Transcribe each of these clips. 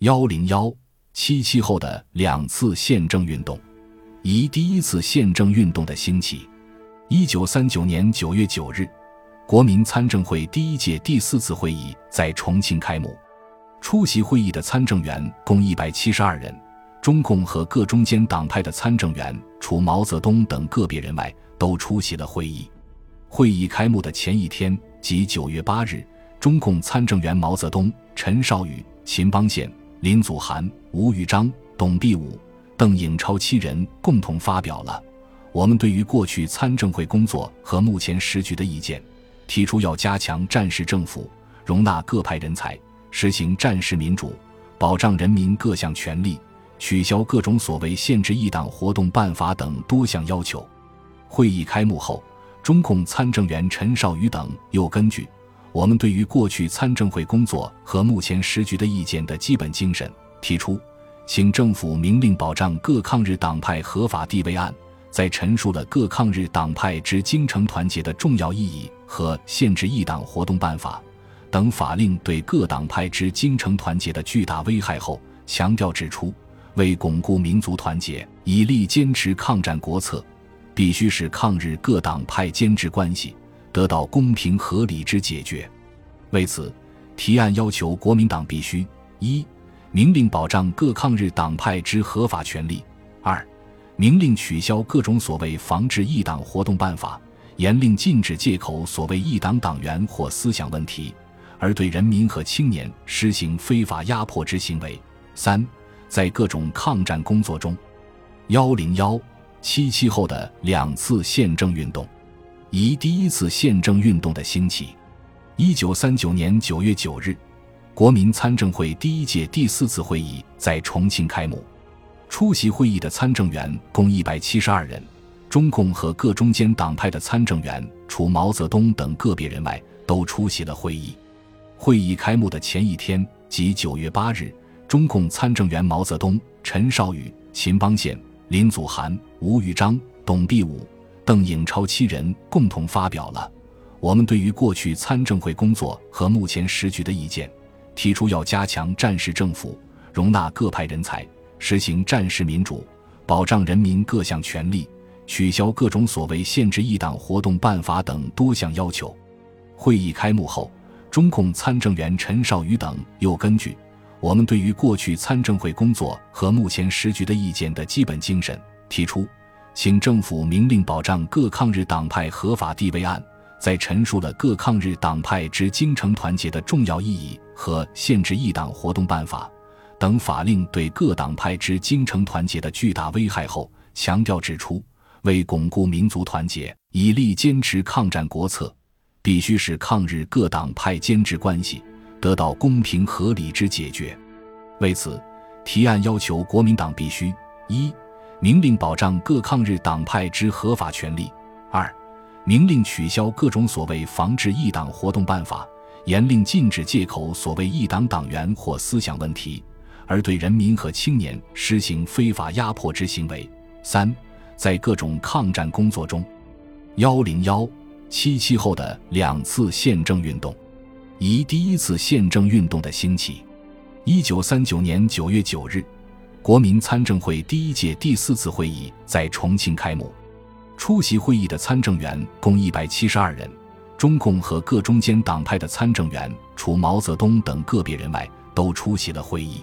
幺零幺七七后的两次宪政运动，以第一次宪政运动的兴起。一九三九年九月九日，国民参政会第一届第四次会议在重庆开幕。出席会议的参政员共一百七十二人，中共和各中间党派的参政员除毛泽东等个别人外，都出席了会议。会议开幕的前一天，即九月八日，中共参政员毛泽东、陈少宇、秦邦宪。林祖涵、吴玉章、董必武、邓颖超七人共同发表了我们对于过去参政会工作和目前时局的意见，提出要加强战时政府，容纳各派人才，实行战时民主，保障人民各项权利，取消各种所谓限制一党活动办法等多项要求。会议开幕后，中共参政员陈少宇等又根据。我们对于过去参政会工作和目前时局的意见的基本精神，提出请政府明令保障各抗日党派合法地位案，在陈述了各抗日党派之精诚团结的重要意义和限制一党活动办法等法令对各党派之精诚团结的巨大危害后，强调指出，为巩固民族团结，以力坚持抗战国策，必须使抗日各党派坚持关系。得到公平合理之解决。为此，提案要求国民党必须：一、明令保障各抗日党派之合法权利；二、明令取消各种所谓防治异党活动办法，严令禁止借口所谓异党党员或思想问题而对人民和青年施行非法压迫之行为；三、在各种抗战工作中，幺零幺七七后的两次宪政运动。以第一次宪政运动的兴起，一九三九年九月九日，国民参政会第一届第四次会议在重庆开幕。出席会议的参政员共一百七十二人，中共和各中间党派的参政员除毛泽东等个别人外，都出席了会议。会议开幕的前一天，即九月八日，中共参政员毛泽东、陈少宇、秦邦宪、林祖涵、吴玉章、董必武。邓颖超七人共同发表了我们对于过去参政会工作和目前时局的意见，提出要加强战时政府，容纳各派人才，实行战时民主，保障人民各项权利，取消各种所谓限制一党活动办法等多项要求。会议开幕后，中共参政员陈少宇等又根据我们对于过去参政会工作和目前时局的意见的基本精神，提出。请政府明令保障各抗日党派合法地位案，在陈述了各抗日党派之精诚团结的重要意义和限制一党活动办法等法令对各党派之精诚团结的巨大危害后，强调指出，为巩固民族团结，以力坚持抗战国策，必须使抗日各党派间之关系得到公平合理之解决。为此，提案要求国民党必须一。明令保障各抗日党派之合法权利；二，明令取消各种所谓防治异党活动办法，严令禁止借口所谓异党党员或思想问题而对人民和青年施行非法压迫之行为；三，在各种抗战工作中，幺零幺七七后的两次宪政运动，以第一次宪政运动的兴起，一九三九年九月九日。国民参政会第一届第四次会议在重庆开幕。出席会议的参政员共一百七十二人，中共和各中间党派的参政员除毛泽东等个别人外，都出席了会议。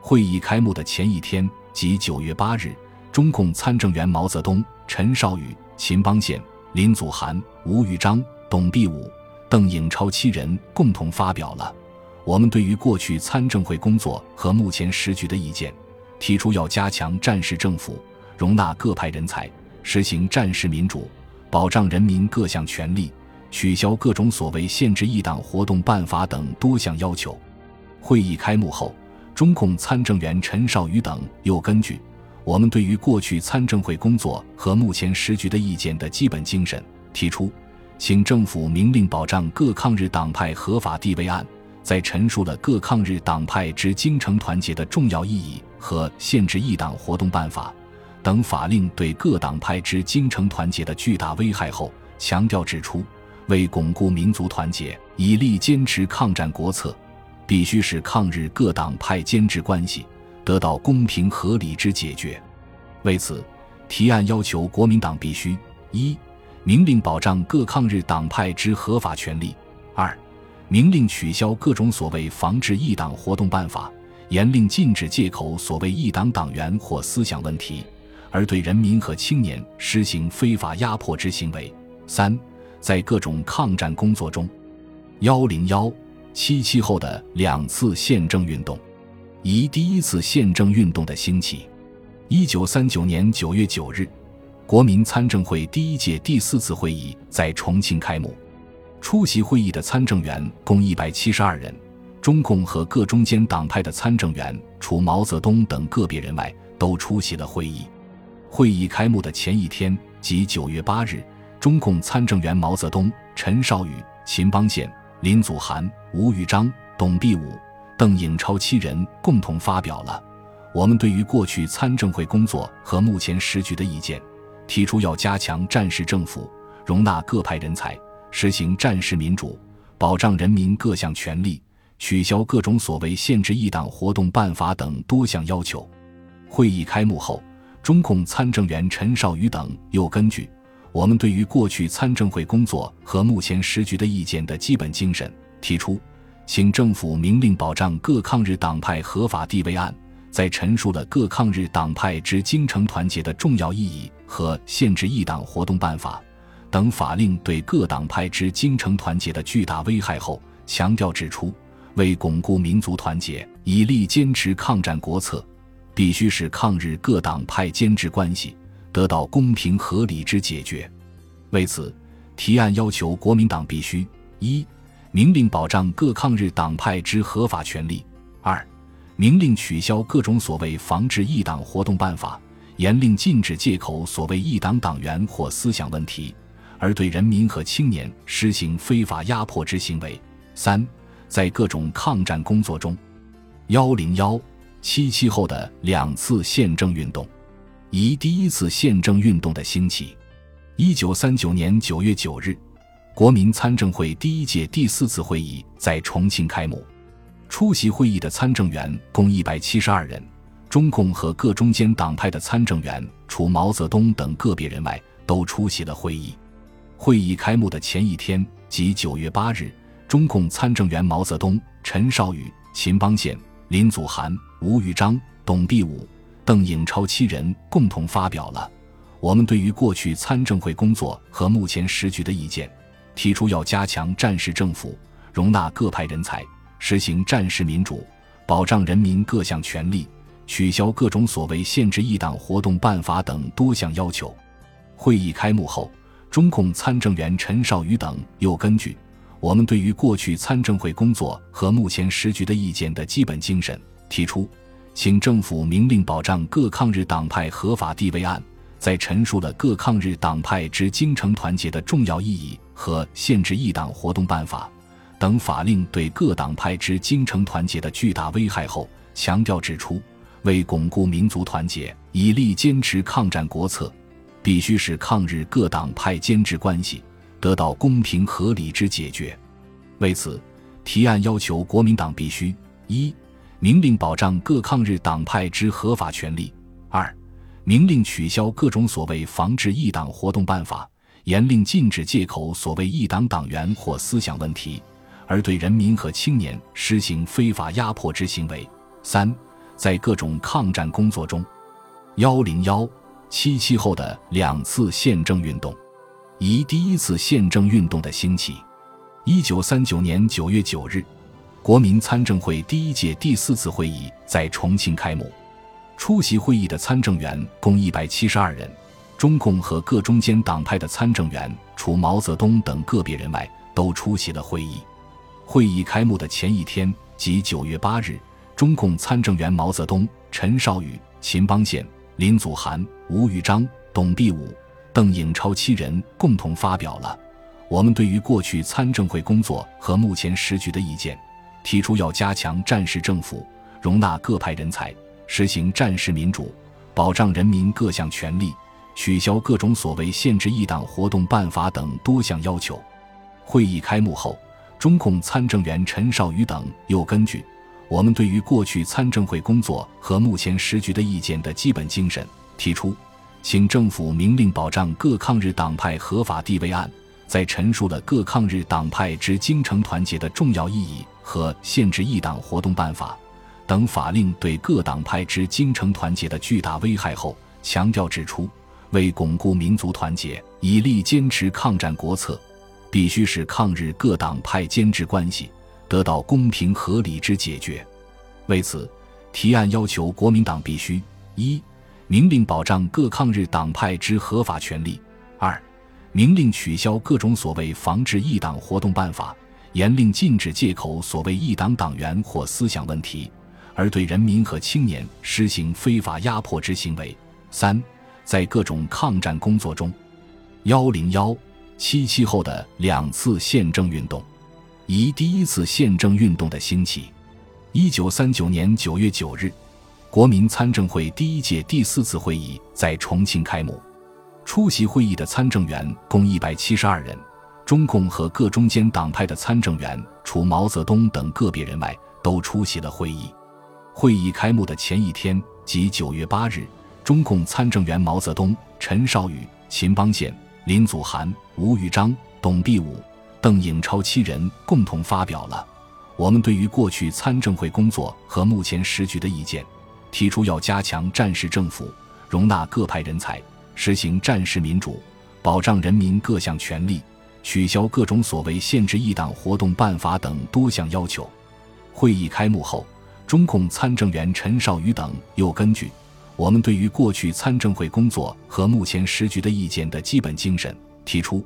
会议开幕的前一天，即九月八日，中共参政员毛泽东、陈少宇、秦邦宪、林祖涵、吴玉章、董必武、邓颖超七人共同发表了我们对于过去参政会工作和目前时局的意见。提出要加强战时政府，容纳各派人才，实行战时民主，保障人民各项权利，取消各种所谓限制一党活动办法等多项要求。会议开幕后，中共参政员陈少宇等又根据我们对于过去参政会工作和目前时局的意见的基本精神，提出请政府明令保障各抗日党派合法地位案。在陈述了各抗日党派之精诚团结的重要意义和限制一党活动办法等法令对各党派之精诚团结的巨大危害后，强调指出，为巩固民族团结，以力坚持抗战国策，必须使抗日各党派间制关系得到公平合理之解决。为此，提案要求国民党必须一。明令保障各抗日党派之合法权利。二，明令取消各种所谓防治异党活动办法，严令禁止借口所谓异党党员或思想问题，而对人民和青年实行非法压迫之行为。三，在各种抗战工作中，幺零幺七七后的两次宪政运动，以第一次宪政运动的兴起。一九三九年九月九日。国民参政会第一届第四次会议在重庆开幕，出席会议的参政员共一百七十二人。中共和各中间党派的参政员，除毛泽东等个别人外，都出席了会议。会议开幕的前一天，即九月八日，中共参政员毛泽东、陈少宇、秦邦宪、林祖涵、吴玉章、董必武、邓颖超七人共同发表了我们对于过去参政会工作和目前时局的意见。提出要加强战时政府，容纳各派人才，实行战时民主，保障人民各项权利，取消各种所谓限制异党活动办法等多项要求。会议开幕后，中共参政员陈少宇等又根据我们对于过去参政会工作和目前时局的意见的基本精神，提出请政府明令保障各抗日党派合法地位案。在陈述了各抗日党派之精诚团结的重要意义和限制异党活动办法等法令对各党派之精诚团结的巨大危害后，强调指出，为巩固民族团结，以力坚持抗战国策，必须使抗日各党派间制关系得到公平合理之解决。为此，提案要求国民党必须一明令保障各抗日党派之合法权利；二。明令取消各种所谓防治异党活动办法，严令禁止借口所谓异党党员或思想问题，而对人民和青年实行非法压迫之行为。三，在各种抗战工作中，幺零幺七七后的两次宪政运动，以第一次宪政运动的兴起。一九三九年九月九日，国民参政会第一届第四次会议在重庆开幕。出席会议的参政员共一百七十二人，中共和各中间党派的参政员，除毛泽东等个别人外，都出席了会议。会议开幕的前一天，即九月八日，中共参政员毛泽东、陈少宇、秦邦宪、林祖涵、吴玉章、董必武、邓颖超七人共同发表了我们对于过去参政会工作和目前时局的意见，提出要加强战时政府，容纳各派人才。实行战时民主，保障人民各项权利，取消各种所谓限制异党活动办法等多项要求。会议开幕后，中共参政员陈少宇等又根据我们对于过去参政会工作和目前时局的意见的基本精神，提出请政府明令保障各抗日党派合法地位案，在陈述了各抗日党派之精诚团结的重要意义和限制异党活动办法。等法令对各党派之精诚团结的巨大危害后，强调指出，为巩固民族团结，以力坚持抗战国策，必须使抗日各党派间制关系得到公平合理之解决。为此，提案要求国民党必须一明令保障各抗日党派之合法权利；二明令取消各种所谓防治异党活动办法，严令禁止借口所谓异党党员或思想问题。而对人民和青年实行非法压迫之行为。三，在各种抗战工作中，幺零幺七七后的两次宪政运动，以第一次宪政运动的兴起。一九三九年九月九日，国民参政会第一届第四次会议在重庆开幕。出席会议的参政员共一百七十二人，中共和各中间党派的参政员，除毛泽东等个别人外，都出席了会议。会议开幕的前一天，即九月八日，中共参政员毛泽东、陈少宇、秦邦宪、林祖涵、吴玉章、董必武、邓颖超七人共同发表了我们对于过去参政会工作和目前时局的意见，提出要加强战时政府，容纳各派人才，实行战时民主，保障人民各项权利，取消各种所谓限制异党活动办法等多项要求。会议开幕后。中共参政员陈绍宇等又根据我们对于过去参政会工作和目前时局的意见的基本精神，提出，请政府明令保障各抗日党派合法地位案，在陈述了各抗日党派之精诚团结的重要意义和限制一党活动办法等法令对各党派之精诚团结的巨大危害后，强调指出，为巩固民族团结，以力坚持抗战国策，必须使抗日各党派坚持关系。得到公平合理之解决。为此，提案要求国民党必须：一、明令保障各抗日党派之合法权利；二、明令取消各种所谓防治异党活动办法，严令禁止借口所谓异党党员或思想问题而对人民和青年施行非法压迫之行为；三、在各种抗战工作中，幺零幺七七后的两次宪政运动。一第一次宪政运动的兴起，一九三九年九月九日，国民参政会第一届第四次会议在重庆开幕。出席会议的参政员共一百七十二人，中共和各中间党派的参政员除毛泽东等个别人外，都出席了会议。会议开幕的前一天，即九月八日，中共参政员毛泽东、陈绍宇、秦邦宪、林祖涵、吴玉章、董必武。邓颖超七人共同发表了我们对于过去参政会工作和目前时局的意见，提出要加强战时政府，容纳各派人才，实行战时民主，保障人民各项权利，取消各种所谓限制一党活动办法等多项要求。会议开幕后，中共参政员陈绍宇等又根据我们对于过去参政会工作和目前时局的意见的基本精神，提出。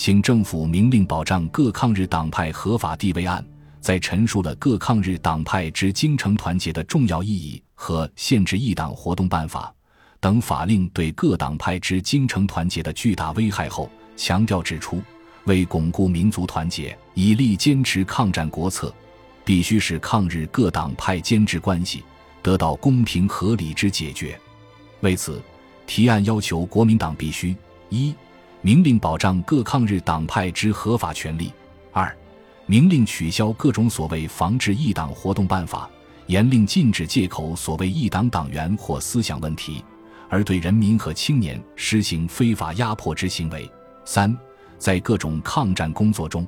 请政府明令保障各抗日党派合法地位案，在陈述了各抗日党派之精诚团结的重要意义和限制一党活动办法等法令对各党派之精诚团结的巨大危害后，强调指出，为巩固民族团结，以力坚持抗战国策，必须使抗日各党派间之关系得到公平合理之解决。为此，提案要求国民党必须一。明令保障各抗日党派之合法权利；二，明令取消各种所谓防治异党活动办法，严令禁止借口所谓异党党员或思想问题而对人民和青年施行非法压迫之行为；三，在各种抗战工作中。